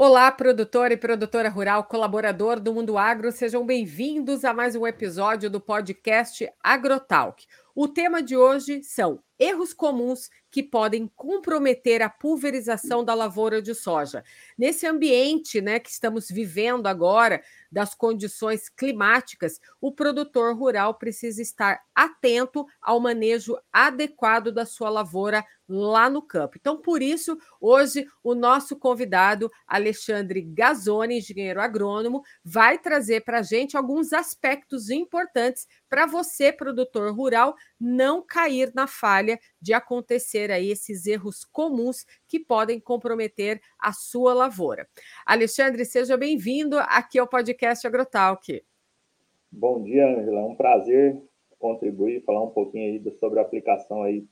Olá, produtor e produtora rural, colaborador do Mundo Agro, sejam bem-vindos a mais um episódio do podcast Agrotalk. O tema de hoje são erros comuns que podem comprometer a pulverização da lavoura de soja. Nesse ambiente né, que estamos vivendo agora, das condições climáticas, o produtor rural precisa estar atento ao manejo adequado da sua lavoura lá no campo. Então, por isso, hoje o nosso convidado, Alexandre Gazzoni, engenheiro agrônomo, vai trazer para a gente alguns aspectos importantes para você, produtor rural, não cair na falha de acontecer aí esses erros comuns que podem comprometer a sua lavoura. Alexandre, seja bem-vindo aqui ao podcast Agrotalk. Bom dia, Angela. É um prazer contribuir, falar um pouquinho aí sobre a aplicação aí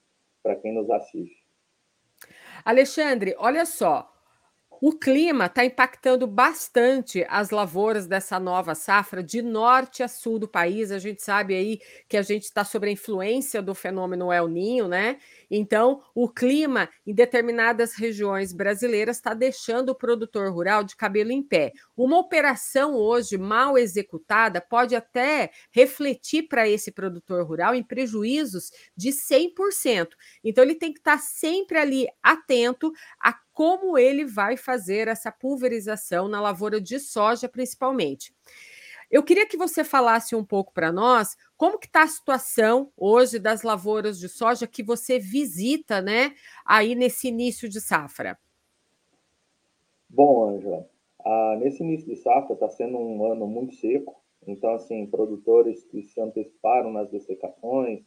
para quem nos assiste. Alexandre, olha só, o clima está impactando bastante as lavouras dessa nova safra de norte a sul do país. A gente sabe aí que a gente está sob a influência do fenômeno El Ninho, né? Então, o clima em determinadas regiões brasileiras está deixando o produtor rural de cabelo em pé. Uma operação hoje mal executada pode até refletir para esse produtor rural em prejuízos de 100%. Então, ele tem que estar tá sempre ali atento a como ele vai fazer essa pulverização na lavoura de soja, principalmente. Eu queria que você falasse um pouco para nós como que está a situação hoje das lavouras de soja que você visita, né, aí nesse início de safra. Bom, Ângela, ah, nesse início de safra está sendo um ano muito seco, então, assim, produtores que se anteciparam nas dessecações,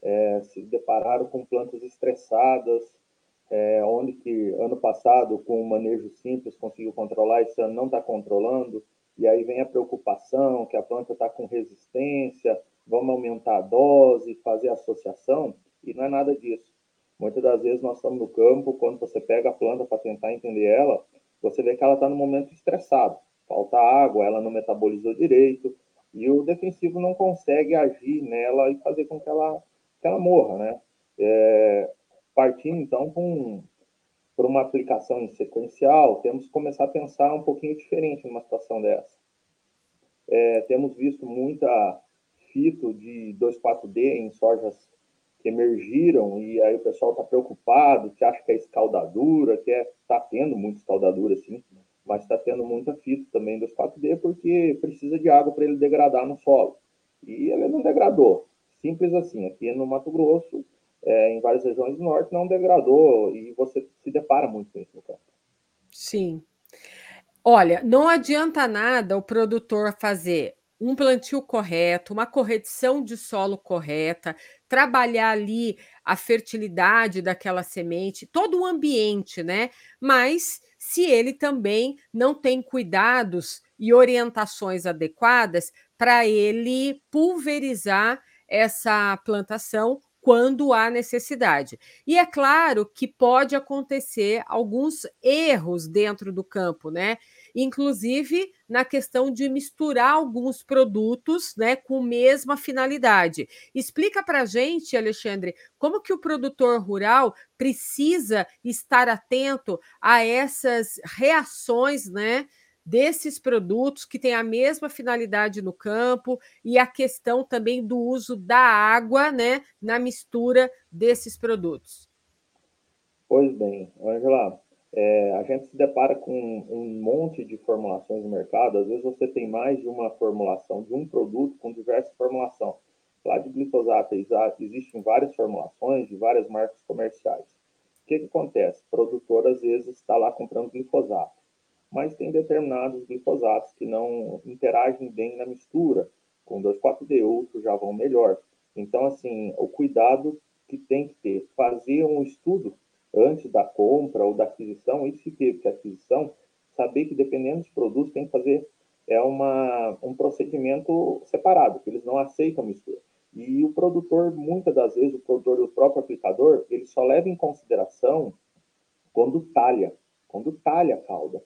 é, se depararam com plantas estressadas, é, onde que ano passado, com um manejo simples, conseguiu controlar, esse ano não está controlando, e aí vem a preocupação que a planta está com resistência, vamos aumentar a dose, fazer associação, e não é nada disso. Muitas das vezes nós estamos no campo, quando você pega a planta para tentar entender ela, você vê que ela está no momento estressado, falta água, ela não metabolizou direito, e o defensivo não consegue agir nela e fazer com que ela, que ela morra, né? É, partindo então com por uma aplicação em sequencial, temos que começar a pensar um pouquinho diferente numa situação dessa. É, temos visto muita fito de 2,4-D em sojas que emergiram e aí o pessoal está preocupado, que acha que é escaldadura, que está é, tendo muita escaldadura, sim, mas está tendo muita fito também 2,4-D porque precisa de água para ele degradar no solo. E ele não degradou. Simples assim. Aqui no Mato Grosso, é, em várias regiões do norte não degradou e você se depara muito com isso no campo. Sim. Olha, não adianta nada o produtor fazer um plantio correto, uma correção de solo correta, trabalhar ali a fertilidade daquela semente, todo o ambiente, né? Mas se ele também não tem cuidados e orientações adequadas para ele pulverizar essa plantação quando há necessidade. E é claro que pode acontecer alguns erros dentro do campo, né? Inclusive na questão de misturar alguns produtos, né, com mesma finalidade. Explica para a gente, Alexandre, como que o produtor rural precisa estar atento a essas reações, né? Desses produtos que têm a mesma finalidade no campo e a questão também do uso da água né, na mistura desses produtos. Pois bem, Angela, é, a gente se depara com um monte de formulações no mercado. Às vezes você tem mais de uma formulação de um produto com diversas formulações. Lá de glifosato existem várias formulações de várias marcas comerciais. O que, que acontece? O produtor às vezes está lá comprando glifosato mas tem determinados glifosatos que não interagem bem na mistura. Com 2,4-D, outros já vão melhor. Então, assim, o cuidado que tem que ter, fazer um estudo antes da compra ou da aquisição, isso que porque a aquisição, saber que dependendo dos produtos tem que fazer é uma, um procedimento separado, que eles não aceitam mistura. E o produtor, muitas das vezes, o produtor do próprio aplicador, ele só leva em consideração quando talha, quando talha a cauda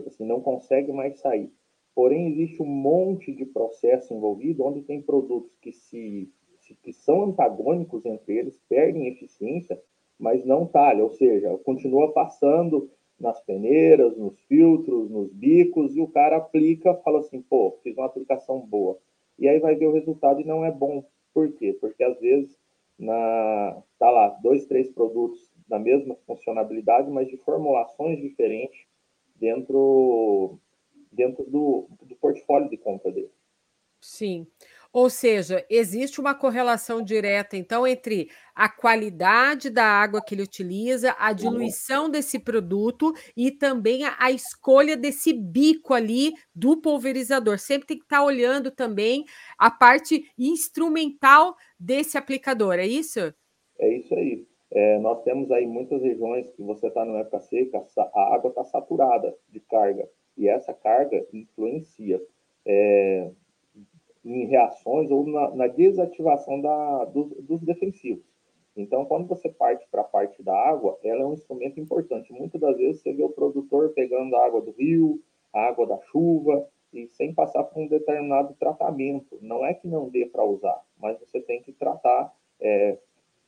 tipo assim, não consegue mais sair. Porém, existe um monte de processo envolvido onde tem produtos que, se, que são antagônicos entre eles, perdem eficiência, mas não talha, ou seja, continua passando nas peneiras, nos filtros, nos bicos, e o cara aplica, fala assim, pô, fiz uma aplicação boa. E aí vai ver o resultado e não é bom. Por quê? Porque às vezes na tá lá dois, três produtos da mesma funcionalidade, mas de formulações diferentes dentro dentro do, do portfólio de compra dele. Sim. Ou seja, existe uma correlação direta, então, entre a qualidade da água que ele utiliza, a diluição desse produto e também a, a escolha desse bico ali do pulverizador. Sempre tem que estar olhando também a parte instrumental desse aplicador, é isso? É isso aí. É, nós temos aí muitas regiões que você está no época seca, a água está saturada de carga, e essa carga influencia. É, em reações ou na, na desativação da, dos, dos, defensivos. Então, quando você parte para a parte da água, ela é um instrumento importante. Muitas das vezes você vê o produtor pegando a água do rio, a água da chuva, e sem passar por um determinado tratamento. Não é que não dê para usar, mas você tem que tratar, é,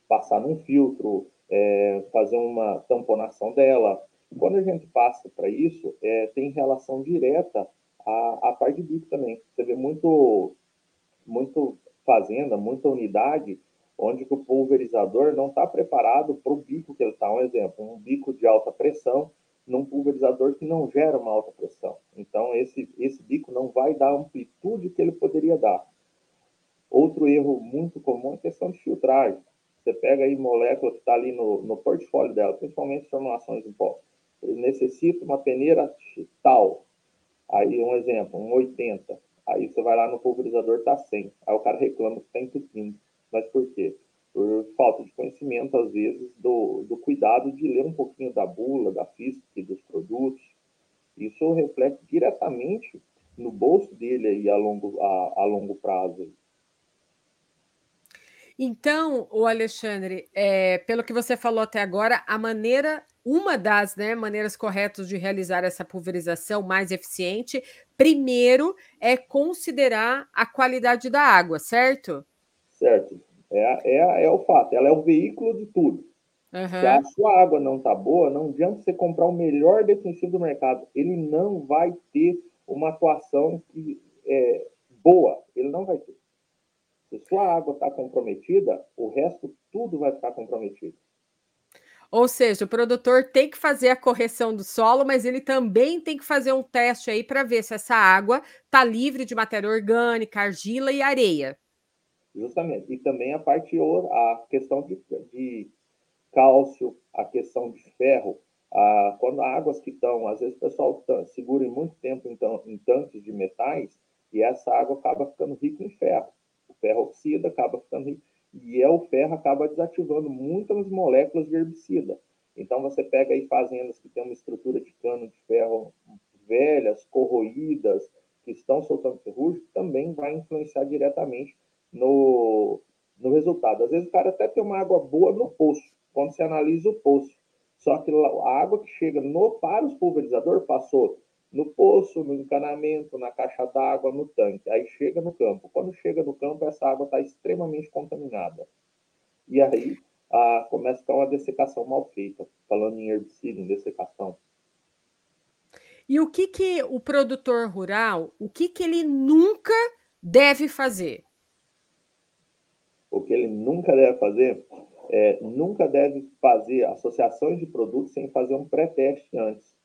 passar num filtro, é, fazer uma tamponação dela. Quando a gente passa para isso, é, tem relação direta à, à parte bico também. Você vê muito muito fazenda, muita unidade, onde o pulverizador não está preparado para o bico que ele está. Um exemplo, um bico de alta pressão num pulverizador que não gera uma alta pressão. Então, esse, esse bico não vai dar a amplitude que ele poderia dar. Outro erro muito comum é a questão de filtragem. Você pega aí molécula que está ali no, no portfólio dela, principalmente formulações em pó. Ele necessita uma peneira tal. Aí, um exemplo, um 80. Aí você vai lá no pulverizador, tá 100. Aí o cara reclama que está entupindo. Mas por quê? Por falta de conhecimento, às vezes, do, do cuidado de ler um pouquinho da bula, da física dos produtos. Isso reflete diretamente no bolso dele aí a longo, a, a longo prazo. Então, o Alexandre, é, pelo que você falou até agora, a maneira uma das né, maneiras corretas de realizar essa pulverização mais eficiente, primeiro, é considerar a qualidade da água, certo? Certo. É, é, é o fato, ela é o veículo de tudo. Uhum. Se a sua água não está boa, não adianta você comprar o melhor defensivo do mercado. Ele não vai ter uma atuação que, é, boa. Ele não vai ter. Se sua água está comprometida, o resto tudo vai ficar comprometido. Ou seja, o produtor tem que fazer a correção do solo, mas ele também tem que fazer um teste aí para ver se essa água está livre de matéria orgânica, argila e areia. Justamente. E também a parte a questão de, de cálcio, a questão de ferro. A, quando águas que estão, às vezes o pessoal segura em muito tempo então, em tanques de metais e essa água acaba ficando rica em ferro. Ferro oxida, acaba ficando e é o ferro acaba desativando muitas moléculas de herbicida. Então você pega aí fazendas que têm uma estrutura de cano de ferro velhas, corroídas, que estão soltando ferrugem, também vai influenciar diretamente no, no resultado. Às vezes o cara até tem uma água boa no poço, quando você analisa o poço. Só que a água que chega no, para os pulverizadores passou no poço, no encanamento, na caixa d'água, no tanque. Aí chega no campo. Quando chega no campo, essa água está extremamente contaminada. E aí começa a ficar uma dessecação mal feita, falando em herbicida, em dessecação. E o que, que o produtor rural, o que, que ele nunca deve fazer? O que ele nunca deve fazer é nunca deve fazer associações de produtos sem fazer um pré-teste antes.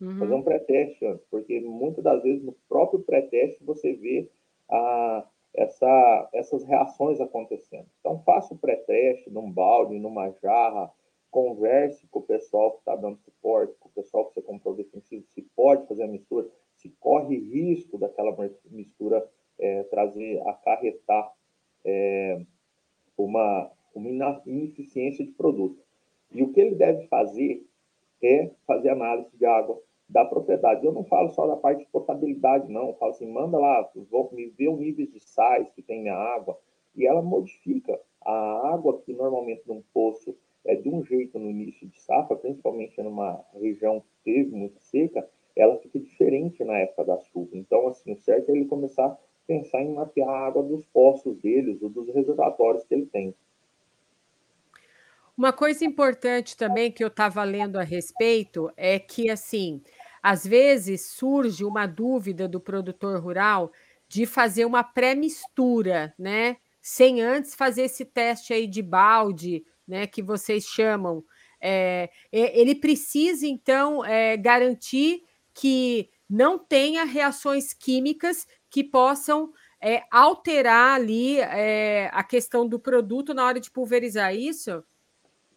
Uhum. Fazer um pré-teste antes, porque muitas das vezes no próprio pré-teste você vê a, essa, essas reações acontecendo. Então, faça o pré-teste num balde, numa jarra, converse com o pessoal que está dando suporte, com o pessoal que você comprou defensivo, se pode fazer a mistura, se corre risco daquela mistura é, trazer, acarretar é, uma, uma ineficiência de produto. E o que ele deve fazer é fazer análise de água, da propriedade. Eu não falo só da parte de potabilidade, não. Eu falo assim, manda lá, vou me ver o nível de sais que tem na água, e ela modifica a água que normalmente num poço é de um jeito no início de safra, principalmente numa região que teve muito seca, ela fica diferente na época da chuva. Então, assim, o certo é ele começar a pensar em mapear a água dos poços deles ou dos reservatórios que ele tem. Uma coisa importante também que eu estava lendo a respeito é que, assim, às vezes surge uma dúvida do produtor rural de fazer uma pré-mistura, né? Sem antes fazer esse teste aí de balde, né? Que vocês chamam. É, ele precisa, então, é, garantir que não tenha reações químicas que possam é, alterar ali é, a questão do produto na hora de pulverizar isso?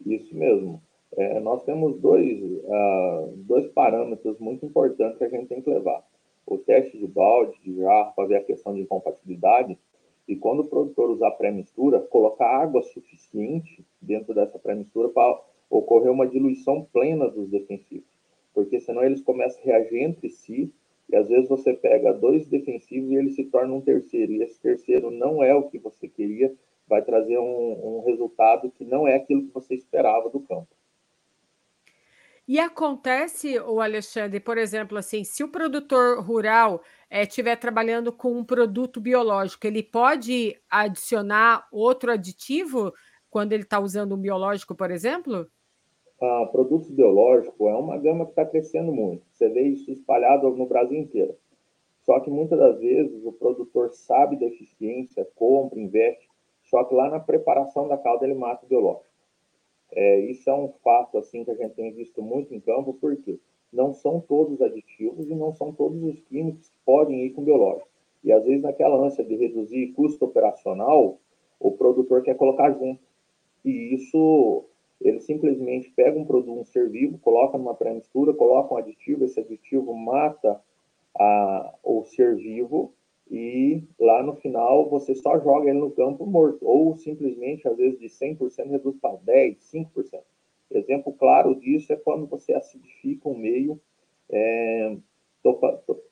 Isso mesmo. É, nós temos dois, uh, dois parâmetros muito importantes que a gente tem que levar. O teste de balde, de jarro, para ver a questão de incompatibilidade, e quando o produtor usar pré-mistura, colocar água suficiente dentro dessa pré-mistura para ocorrer uma diluição plena dos defensivos. Porque senão eles começam a reagir entre si, e às vezes você pega dois defensivos e ele se torna um terceiro, e esse terceiro não é o que você queria, vai trazer um, um resultado que não é aquilo que você esperava do campo. E acontece, o Alexandre, por exemplo, assim, se o produtor rural estiver eh, é, trabalhando com um produto biológico, ele pode adicionar outro aditivo quando ele está usando um biológico, por exemplo? Ah, produtos biológicos é uma gama que está crescendo muito. Você vê isso espalhado no Brasil inteiro. Só que muitas das vezes o produtor sabe da eficiência, compra, investe, só que lá na preparação da calda ele mata o biológico. É, isso é um fato assim que a gente tem visto muito em campo, porque não são todos aditivos e não são todos os químicos que podem ir com biológico. E às vezes naquela ânsia de reduzir custo operacional, o produtor quer colocar junto. E isso, ele simplesmente pega um produto, um ser vivo, coloca numa pré-mistura, coloca um aditivo, esse aditivo mata a, o ser vivo e lá no final você só joga ele no campo morto, ou simplesmente, às vezes, de 100% reduz para 10%, 5%. Exemplo claro disso é quando você acidifica um meio é, tô, tô,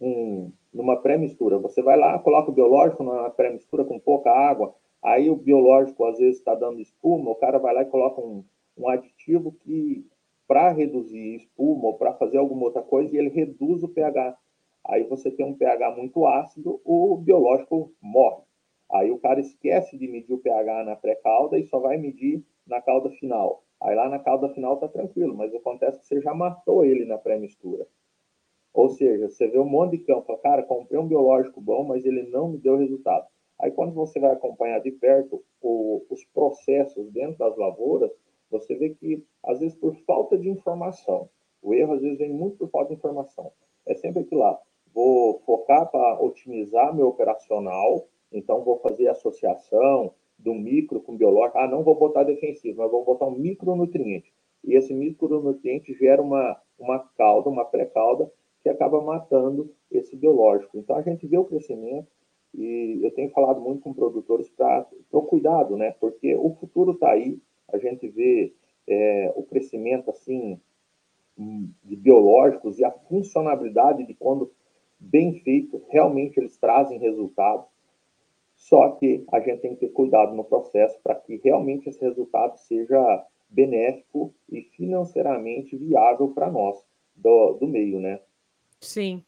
um, numa pré-mistura. Você vai lá, coloca o biológico numa pré-mistura com pouca água, aí o biológico às vezes está dando espuma, o cara vai lá e coloca um, um aditivo que, para reduzir espuma ou para fazer alguma outra coisa, ele reduz o pH Aí você tem um pH muito ácido, o biológico morre. Aí o cara esquece de medir o pH na pré-calda e só vai medir na calda final. Aí lá na calda final tá tranquilo, mas acontece que você já matou ele na pré-mistura. Ou seja, você vê um monte de campo, cara, comprei um biológico bom, mas ele não me deu resultado. Aí quando você vai acompanhar de perto o, os processos dentro das lavouras, você vê que, às vezes, por falta de informação, o erro às vezes vem muito por falta de informação. É sempre aquilo lá vou focar para otimizar meu operacional, então vou fazer associação do micro com biológico. Ah, não vou botar defensivo, mas vou botar um micronutriente. E esse micronutriente gera uma, uma cauda, uma pré-cauda, que acaba matando esse biológico. Então a gente vê o crescimento e eu tenho falado muito com produtores para o cuidado, né? Porque o futuro está aí, a gente vê é, o crescimento assim de biológicos e a funcionalidade de quando bem feito, realmente eles trazem resultado. Só que a gente tem que ter cuidado no processo para que realmente esse resultado seja benéfico e financeiramente viável para nós do, do meio, né? Sim.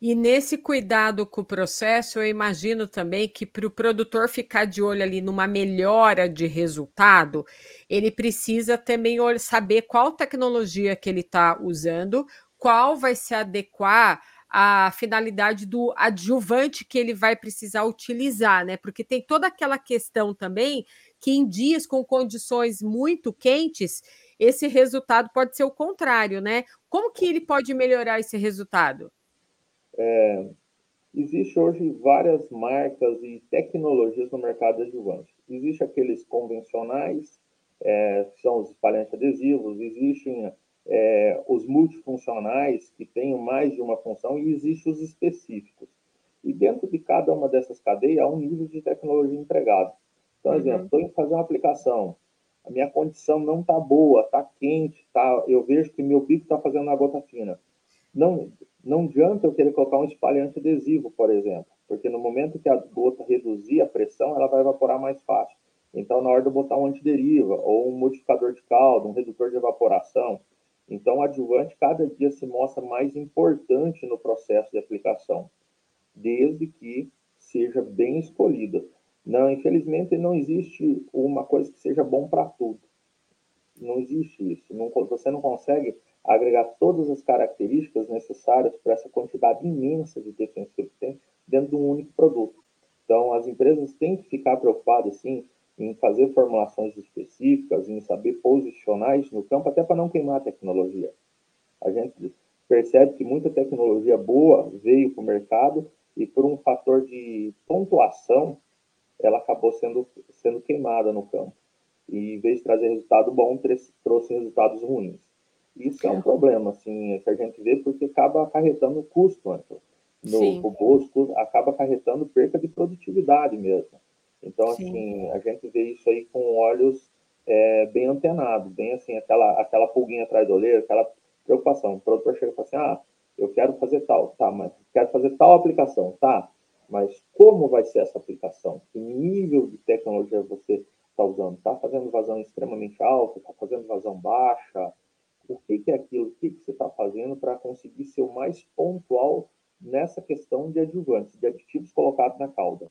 E nesse cuidado com o processo, eu imagino também que para o produtor ficar de olho ali numa melhora de resultado, ele precisa também saber qual tecnologia que ele está usando, qual vai se adequar a finalidade do adjuvante que ele vai precisar utilizar, né? Porque tem toda aquela questão também que em dias com condições muito quentes, esse resultado pode ser o contrário, né? Como que ele pode melhorar esse resultado? É, existe hoje várias marcas e tecnologias no mercado adjuvante. Existem aqueles convencionais, é, são os espalhantes adesivos, existem é, os multifuncionais, que tenham mais de uma função, e existem os específicos. E dentro de cada uma dessas cadeias há um nível de tecnologia empregado. Então, uhum. exemplo, estou em fazer uma aplicação, a minha condição não está boa, está quente, tá, eu vejo que meu bico está fazendo uma gota fina. Não, não adianta eu querer colocar um espalhante adesivo, por exemplo, porque no momento que a gota reduzir a pressão, ela vai evaporar mais fácil. Então, na hora de botar um antideriva, ou um modificador de caldo, um redutor de evaporação, então, o adjuvante cada dia se mostra mais importante no processo de aplicação, desde que seja bem escolhida. Não, infelizmente, não existe uma coisa que seja bom para tudo. não existe isso. Não, você não consegue agregar todas as características necessárias para essa quantidade imensa de defensivo que tem dentro de um único produto. Então, as empresas têm que ficar preocupadas, sim, em fazer formulações específicas, em saber posicionar isso no campo, até para não queimar a tecnologia. A gente percebe que muita tecnologia boa veio para o mercado e por um fator de pontuação, ela acabou sendo, sendo queimada no campo. E em vez de trazer resultado bom, trouxe resultados ruins. Isso é um problema, assim, que a gente vê porque acaba acarretando custo, né? no, o Bosco acaba acarretando perca de produtividade mesmo. Então, Sim. assim, a gente vê isso aí com olhos é, bem antenados, bem assim, aquela, aquela pulguinha atrás do olho, aquela preocupação. O produtor chega e fala assim, ah, eu quero fazer tal, tá, mas quero fazer tal aplicação, tá, mas como vai ser essa aplicação? Que nível de tecnologia você está usando? Está fazendo vazão extremamente alta? Está fazendo vazão baixa? O que, que é aquilo? O que, que você está fazendo para conseguir ser o mais pontual nessa questão de adjuvantes, de aditivos colocados na cauda.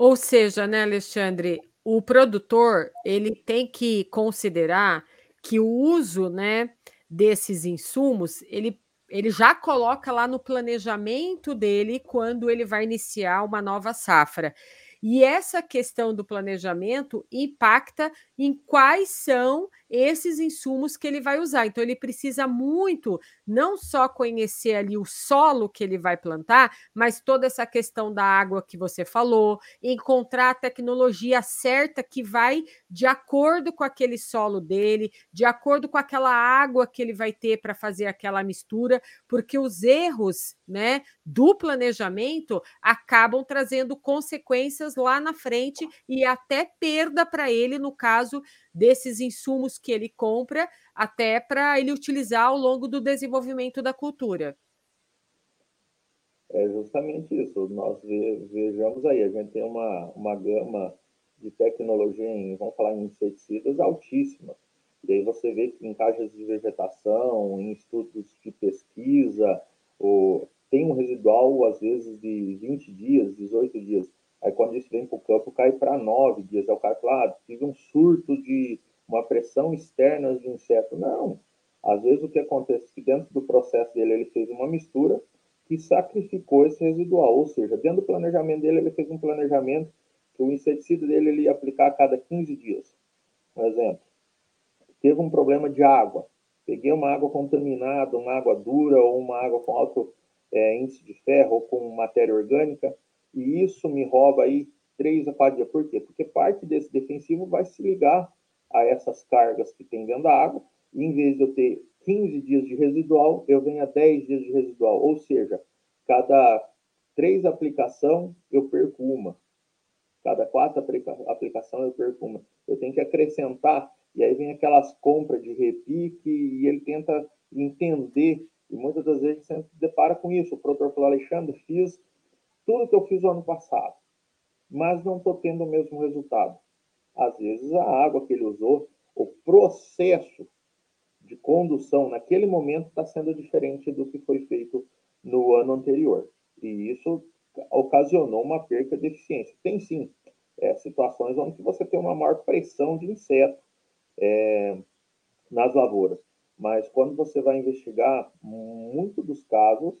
Ou seja, né, Alexandre, o produtor ele tem que considerar que o uso, né, desses insumos, ele, ele já coloca lá no planejamento dele quando ele vai iniciar uma nova safra. E essa questão do planejamento impacta em quais são esses insumos que ele vai usar. Então, ele precisa muito não só conhecer ali o solo que ele vai plantar, mas toda essa questão da água que você falou, encontrar a tecnologia certa que vai de acordo com aquele solo dele, de acordo com aquela água que ele vai ter para fazer aquela mistura, porque os erros, né, do planejamento acabam trazendo consequências lá na frente e até perda para ele no caso desses insumos que ele compra, até para ele utilizar ao longo do desenvolvimento da cultura. É justamente isso. Nós vejamos aí, a gente tem uma, uma gama de tecnologia em, vamos falar em inseticidas, altíssima. E aí você vê que em caixas de vegetação, em estudos de pesquisa, o, tem um residual, às vezes, de 20 dias, 18 dias. Aí, quando isso vem para o campo, cai para 9 dias. Aí o cara fala, ah, tive um surto de uma pressão externa de inseto. Não. Às vezes, o que acontece é que dentro do processo dele, ele fez uma mistura que sacrificou esse residual. Ou seja, dentro do planejamento dele, ele fez um planejamento que o inseticida dele ele ia aplicar a cada 15 dias. Um exemplo. Teve um problema de água. Peguei uma água contaminada, uma água dura ou uma água com alto é, índice de ferro ou com matéria orgânica, e isso me rouba aí três a quatro dias. Por quê? Porque parte desse defensivo vai se ligar a essas cargas que tem dentro da água, e em vez de eu ter 15 dias de residual, eu venho a 10 dias de residual. Ou seja, cada três aplicação eu perco uma. Cada quatro aplica aplicação eu perco uma. Eu tenho que acrescentar, e aí vem aquelas compras de repique, e ele tenta entender e muitas das vezes você se depara com isso. O produtor falou, Alexandre, fiz tudo que eu fiz no ano passado, mas não estou tendo o mesmo resultado. Às vezes a água que ele usou, o processo de condução naquele momento está sendo diferente do que foi feito no ano anterior. E isso ocasionou uma perca de eficiência. Tem sim é, situações onde você tem uma maior pressão de inseto é, nas lavouras. Mas quando você vai investigar, muito dos casos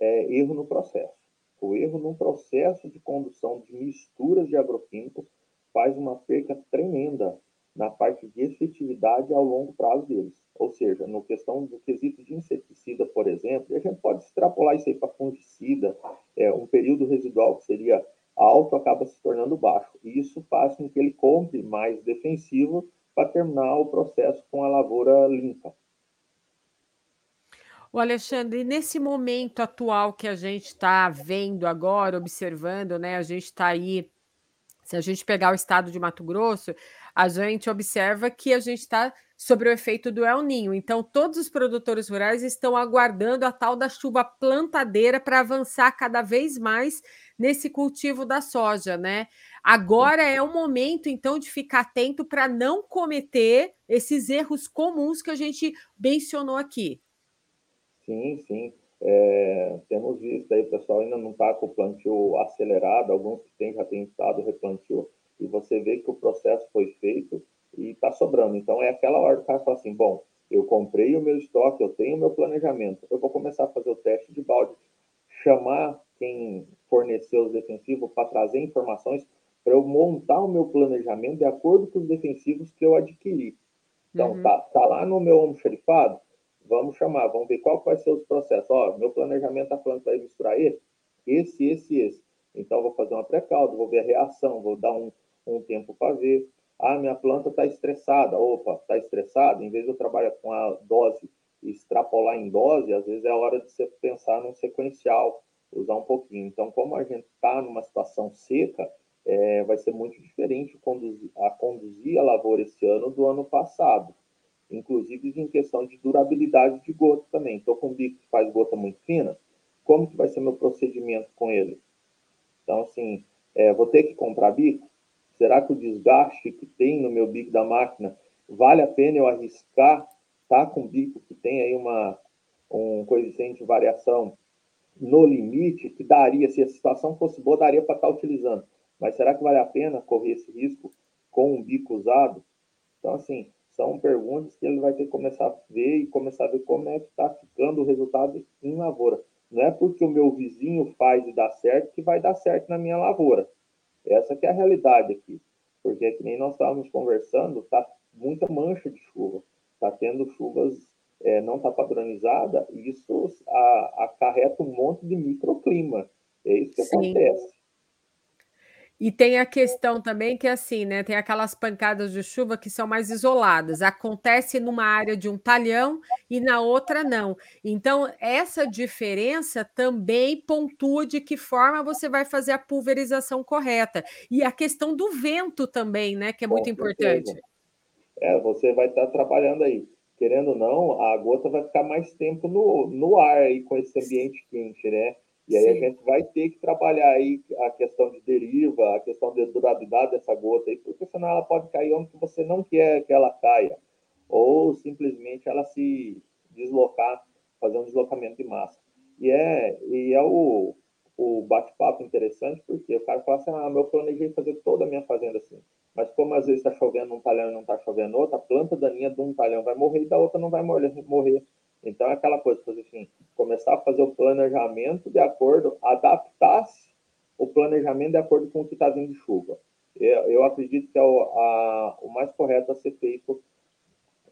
é erro no processo. O erro no processo de condução de misturas de agroquímicos faz uma perca tremenda na parte de efetividade ao longo prazo deles. Ou seja, no questão do quesito de inseticida, por exemplo, a gente pode extrapolar isso aí para fungicida, é, um período residual que seria alto acaba se tornando baixo. E isso faz com que ele compre mais defensivo para terminar o processo com a lavoura limpa. O Alexandre, nesse momento atual que a gente está vendo agora, observando, né? A gente está aí, se a gente pegar o estado de Mato Grosso, a gente observa que a gente está sobre o efeito do El Ninho. Então, todos os produtores rurais estão aguardando a tal da chuva plantadeira para avançar cada vez mais nesse cultivo da soja, né? Agora é o momento, então, de ficar atento para não cometer esses erros comuns que a gente mencionou aqui. Sim, sim. É, temos visto aí, o pessoal ainda não está com o plantio acelerado, alguns que tem, já têm estado replantio, e você vê que o processo foi feito e está sobrando. Então é aquela hora que o cara fala assim, bom, eu comprei o meu estoque, eu tenho o meu planejamento, eu vou começar a fazer o teste de balde, chamar quem forneceu os defensivos para trazer informações para eu montar o meu planejamento de acordo com os defensivos que eu adquiri. Então, uhum. tá, tá lá no meu almoxarifado, vamos chamar, vamos ver qual vai ser os processos. Ó, meu planejamento está falando para misturar esse, esse, esse, esse. Então, vou fazer uma pré-caldo, vou ver a reação, vou dar um, um tempo para ver. Ah, minha planta está estressada. Opa, está estressada? Em vez de eu trabalhar com a dose e extrapolar em dose, às vezes é hora de você pensar num sequencial, usar um pouquinho. Então, como a gente está numa situação seca, é, vai ser muito diferente conduzir, a conduzir a lavoura esse ano do ano passado. Inclusive em questão de durabilidade de gota também. Estou com um bico que faz gota muito fina, como que vai ser meu procedimento com ele? Então, assim, é, vou ter que comprar bico? Será que o desgaste que tem no meu bico da máquina vale a pena eu arriscar tá com bico que tem aí uma um coeficiente de variação no limite que daria, se a situação fosse boa, daria para estar tá utilizando. Mas será que vale a pena correr esse risco com um bico usado? Então, assim, são perguntas que ele vai ter que começar a ver e começar a ver como é que está ficando o resultado em lavoura. Não é porque o meu vizinho faz e dá certo que vai dar certo na minha lavoura. Essa que é a realidade aqui. Porque, que nem nós estávamos conversando, está muita mancha de chuva. Está tendo chuvas, é, não está padronizada, e isso a, acarreta um monte de microclima. É isso que Sim. acontece. E tem a questão também que é assim, né? Tem aquelas pancadas de chuva que são mais isoladas. Acontece numa área de um talhão e na outra não. Então, essa diferença também pontua de que forma você vai fazer a pulverização correta. E a questão do vento também, né? Que é muito importante. É, você vai estar trabalhando aí. Querendo ou não, a gota vai ficar mais tempo no, no ar aí com esse ambiente quente, né? E aí Sim. a gente vai ter que trabalhar aí a questão de deriva, a questão de durabilidade dessa gota aí, porque senão ela pode cair onde você não quer que ela caia, ou simplesmente ela se deslocar, fazer um deslocamento de massa. E é, e é o, o bate-papo interessante, porque o cara fala assim, ah, meu planejei fazer toda a minha fazenda assim, mas como às vezes está chovendo um talhão e não está chovendo outro, a planta daninha de um talhão vai morrer e da outra não vai morrer. Então, é aquela coisa, assim, começar a fazer o planejamento de acordo, adaptar-se o planejamento de acordo com o que está vindo de chuva. Eu, eu acredito que é o, a, o mais correto a ser feito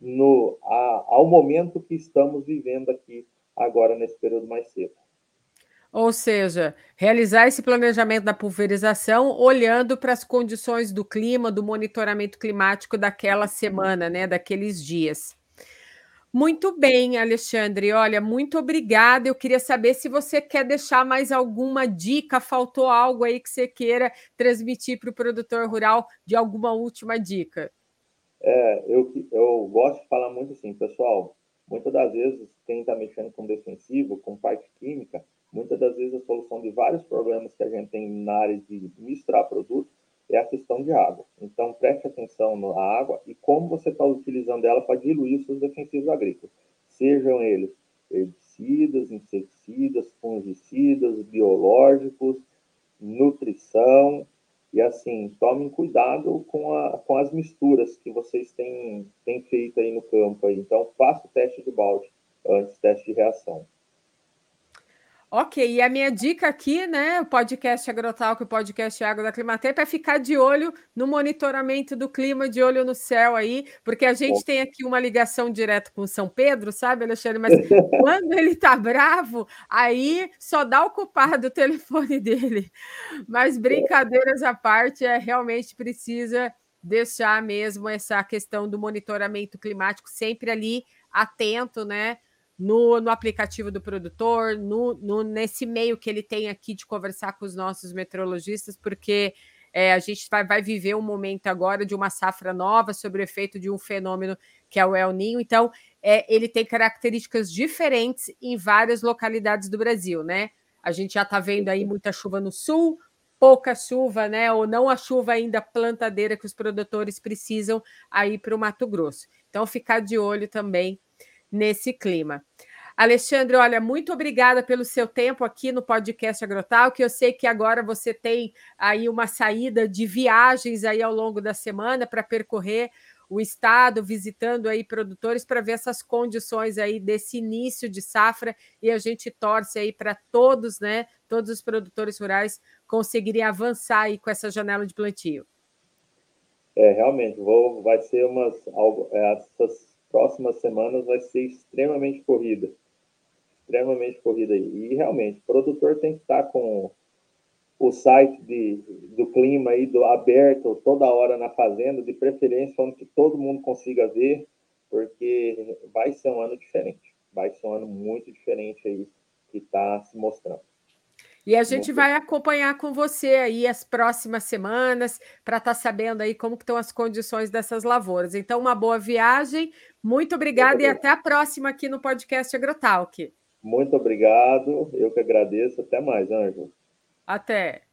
no, a, ao momento que estamos vivendo aqui agora nesse período mais seco. Ou seja, realizar esse planejamento da pulverização olhando para as condições do clima, do monitoramento climático daquela semana, né, daqueles dias. Muito bem, Alexandre. Olha, muito obrigada. Eu queria saber se você quer deixar mais alguma dica, faltou algo aí que você queira transmitir para o produtor rural de alguma última dica. É, eu, eu gosto de falar muito assim, pessoal. Muitas das vezes, quem está mexendo com defensivo, com parte química, muitas das vezes a solução de vários problemas que a gente tem na área de misturar produtos é a questão de água. Então, preste atenção na água e como você está utilizando ela para diluir os seus defensivos agrícolas. Sejam eles herbicidas, inseticidas, fungicidas, biológicos, nutrição. E assim, tomem cuidado com, a, com as misturas que vocês têm, têm feito aí no campo. Aí. Então, faça o teste de balde antes, teste de reação. Ok, e a minha dica aqui, né, o podcast Agrotalk, o podcast Água da Climatempo, é ficar de olho no monitoramento do clima, de olho no céu aí, porque a gente tem aqui uma ligação direto com São Pedro, sabe, Alexandre? Mas quando ele tá bravo, aí só dá o culpado o telefone dele. Mas brincadeiras à parte, é realmente precisa deixar mesmo essa questão do monitoramento climático sempre ali atento, né? No, no aplicativo do produtor, no, no, nesse meio que ele tem aqui de conversar com os nossos meteorologistas, porque é, a gente vai, vai viver um momento agora de uma safra nova sobre o efeito de um fenômeno que é o El Ninho. Então, é, ele tem características diferentes em várias localidades do Brasil, né? A gente já está vendo aí muita chuva no sul, pouca chuva, né? Ou não a chuva ainda plantadeira que os produtores precisam aí para o Mato Grosso. Então, ficar de olho também nesse clima. Alexandre, olha, muito obrigada pelo seu tempo aqui no podcast Agrotal, que eu sei que agora você tem aí uma saída de viagens aí ao longo da semana para percorrer o estado, visitando aí produtores para ver essas condições aí desse início de safra e a gente torce aí para todos, né, todos os produtores rurais conseguirem avançar aí com essa janela de plantio. É, realmente, vou, vai ser umas é, essas próximas semanas vai ser extremamente corrida, extremamente corrida aí. E realmente, o produtor tem que estar com o site de, do clima aí do aberto toda hora na fazenda, de preferência onde que todo mundo consiga ver, porque vai ser um ano diferente, vai ser um ano muito diferente aí que está se mostrando. E a gente vai acompanhar com você aí as próximas semanas para estar tá sabendo aí como estão as condições dessas lavouras. Então, uma boa viagem, muito obrigada e até a próxima aqui no podcast Agrotalk. Muito obrigado, eu que agradeço. Até mais, Ângelo. Até.